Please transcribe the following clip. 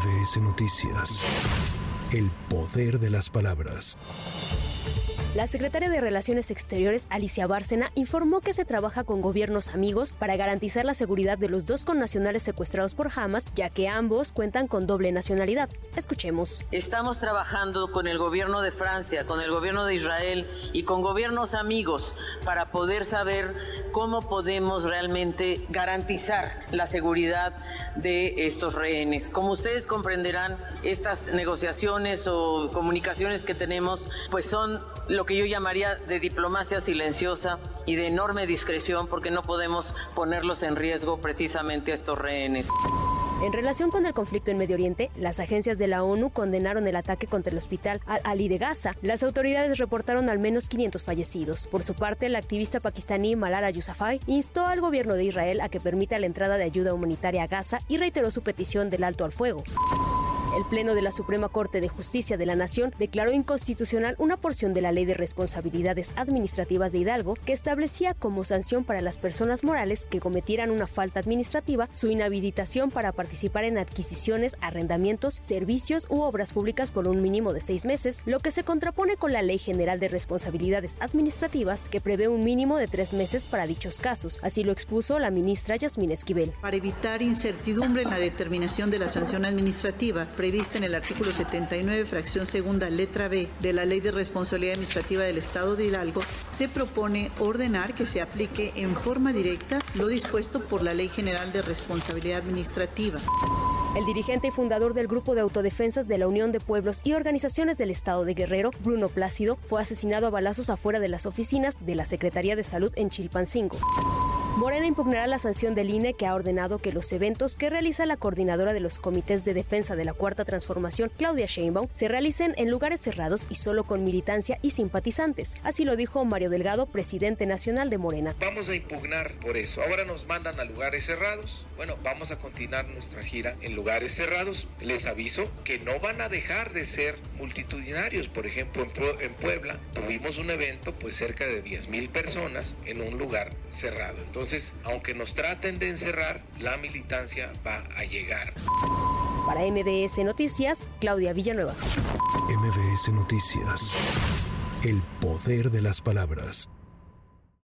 MBS Noticias. El poder de las palabras. La secretaria de Relaciones Exteriores, Alicia Bárcena, informó que se trabaja con gobiernos amigos para garantizar la seguridad de los dos connacionales secuestrados por Hamas, ya que ambos cuentan con doble nacionalidad. Escuchemos. Estamos trabajando con el gobierno de Francia, con el gobierno de Israel y con gobiernos amigos para poder saber cómo podemos realmente garantizar la seguridad de estos rehenes. Como ustedes comprenderán, estas negociaciones o comunicaciones que tenemos, pues son lo que yo llamaría de diplomacia silenciosa y de enorme discreción porque no podemos ponerlos en riesgo precisamente a estos rehenes. En relación con el conflicto en Medio Oriente, las agencias de la ONU condenaron el ataque contra el hospital Al-Ali de Gaza. Las autoridades reportaron al menos 500 fallecidos. Por su parte, la activista pakistaní Malala Yousafzai instó al gobierno de Israel a que permita la entrada de ayuda humanitaria a Gaza y reiteró su petición del alto al fuego. El Pleno de la Suprema Corte de Justicia de la Nación declaró inconstitucional una porción de la Ley de Responsabilidades Administrativas de Hidalgo que establecía como sanción para las personas morales que cometieran una falta administrativa su inhabilitación para participar en adquisiciones, arrendamientos, servicios u obras públicas por un mínimo de seis meses, lo que se contrapone con la Ley General de Responsabilidades Administrativas que prevé un mínimo de tres meses para dichos casos. Así lo expuso la ministra Yasmín Esquivel. Para evitar incertidumbre en la determinación de la sanción administrativa, prevista en el artículo 79, fracción segunda, letra B de la Ley de Responsabilidad Administrativa del Estado de Hidalgo, se propone ordenar que se aplique en forma directa lo dispuesto por la Ley General de Responsabilidad Administrativa. El dirigente y fundador del Grupo de Autodefensas de la Unión de Pueblos y Organizaciones del Estado de Guerrero, Bruno Plácido, fue asesinado a balazos afuera de las oficinas de la Secretaría de Salud en Chilpancingo. Morena impugnará la sanción del INE que ha ordenado que los eventos que realiza la coordinadora de los comités de defensa de la Cuarta Transformación, Claudia Sheinbaum, se realicen en lugares cerrados y solo con militancia y simpatizantes. Así lo dijo Mario Delgado, presidente nacional de Morena. Vamos a impugnar por eso. Ahora nos mandan a lugares cerrados. Bueno, vamos a continuar nuestra gira en lugares cerrados. Les aviso que no van a dejar de ser multitudinarios. Por ejemplo, en, Puebla tuvimos un evento, pues cerca de 10 mil personas en un lugar cerrado. Entonces, aunque nos traten de encerrar, la militancia va a llegar. Para MBS Noticias, Claudia Villanueva. MBS Noticias. El poder de las palabras.